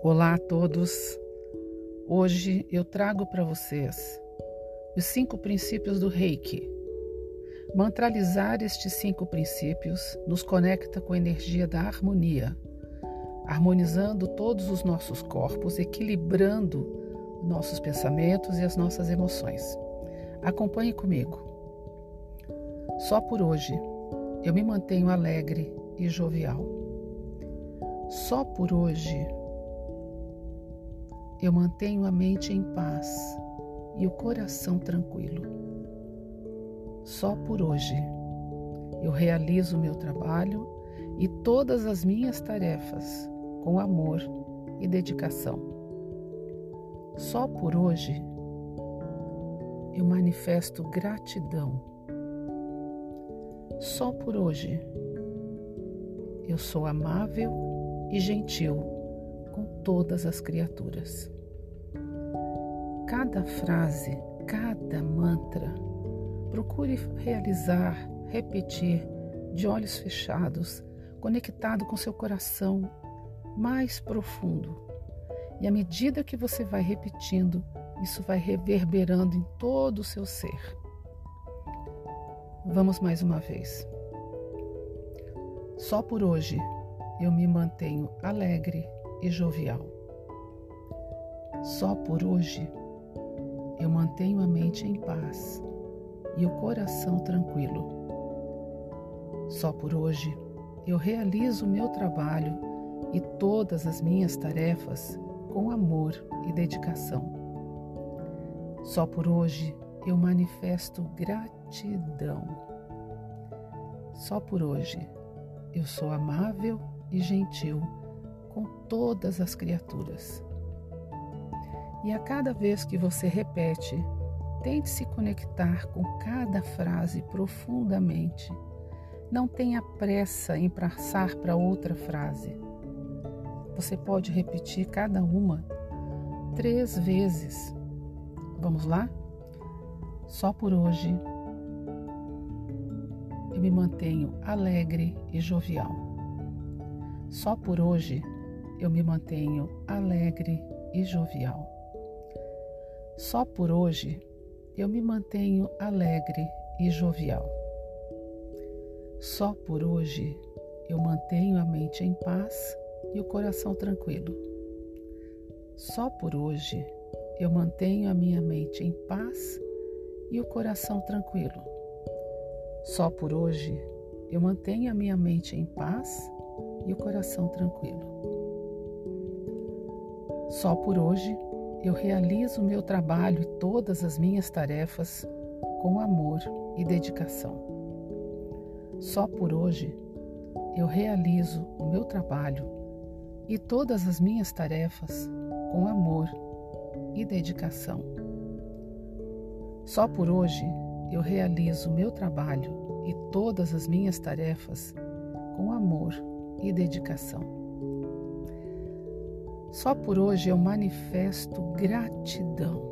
Olá a todos. Hoje eu trago para vocês os cinco princípios do Reiki. Mantralizar estes cinco princípios nos conecta com a energia da harmonia, harmonizando todos os nossos corpos, equilibrando nossos pensamentos e as nossas emoções. Acompanhe comigo. Só por hoje eu me mantenho alegre e jovial. Só por hoje eu mantenho a mente em paz e o coração tranquilo. Só por hoje eu realizo meu trabalho e todas as minhas tarefas com amor e dedicação. Só por hoje eu manifesto gratidão. Só por hoje eu sou amável e gentil com todas as criaturas. Cada frase, cada mantra, procure realizar, repetir de olhos fechados, conectado com seu coração mais profundo. E à medida que você vai repetindo, isso vai reverberando em todo o seu ser. Vamos mais uma vez. Só por hoje eu me mantenho alegre e jovial. Só por hoje eu mantenho a mente em paz e o coração tranquilo. Só por hoje eu realizo o meu trabalho e todas as minhas tarefas com amor e dedicação. Só por hoje eu manifesto gratidão. Só por hoje eu sou amável e gentil com todas as criaturas. E a cada vez que você repete, tente se conectar com cada frase profundamente. Não tenha pressa em passar para outra frase. Você pode repetir cada uma três vezes. Vamos lá? Só por hoje eu me mantenho alegre e jovial. Só por hoje eu me mantenho alegre e jovial. Só por hoje eu me mantenho alegre e jovial. Só por hoje eu mantenho a mente em paz e o coração tranquilo. Só por hoje eu mantenho a minha mente em paz e o coração tranquilo. Só por hoje eu mantenho a minha mente em paz e o coração tranquilo. Só por hoje eu realizo o meu trabalho e todas as minhas tarefas com amor e dedicação. Só por hoje eu realizo o meu trabalho e todas as minhas tarefas com amor e dedicação. Só por hoje eu realizo o meu trabalho e todas as minhas tarefas com amor e dedicação. Só por hoje eu manifesto gratidão.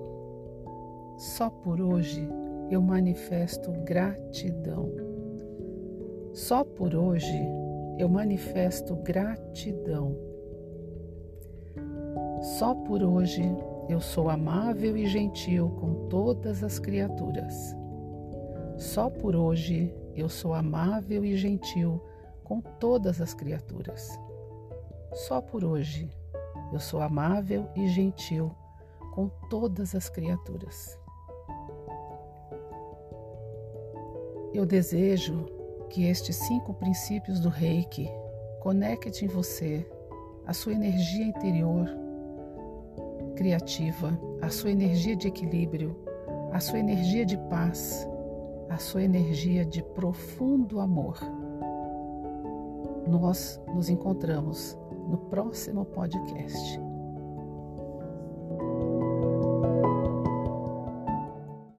Só por hoje eu manifesto gratidão. Só por hoje eu manifesto gratidão. Só por hoje eu sou amável e gentil com todas as criaturas. Só por hoje eu sou amável e gentil com todas as criaturas. Só por hoje eu sou amável e gentil com todas as criaturas. Eu desejo que estes cinco princípios do Reiki conectem em você a sua energia interior criativa, a sua energia de equilíbrio, a sua energia de paz, a sua energia de profundo amor. Nós nos encontramos no próximo podcast.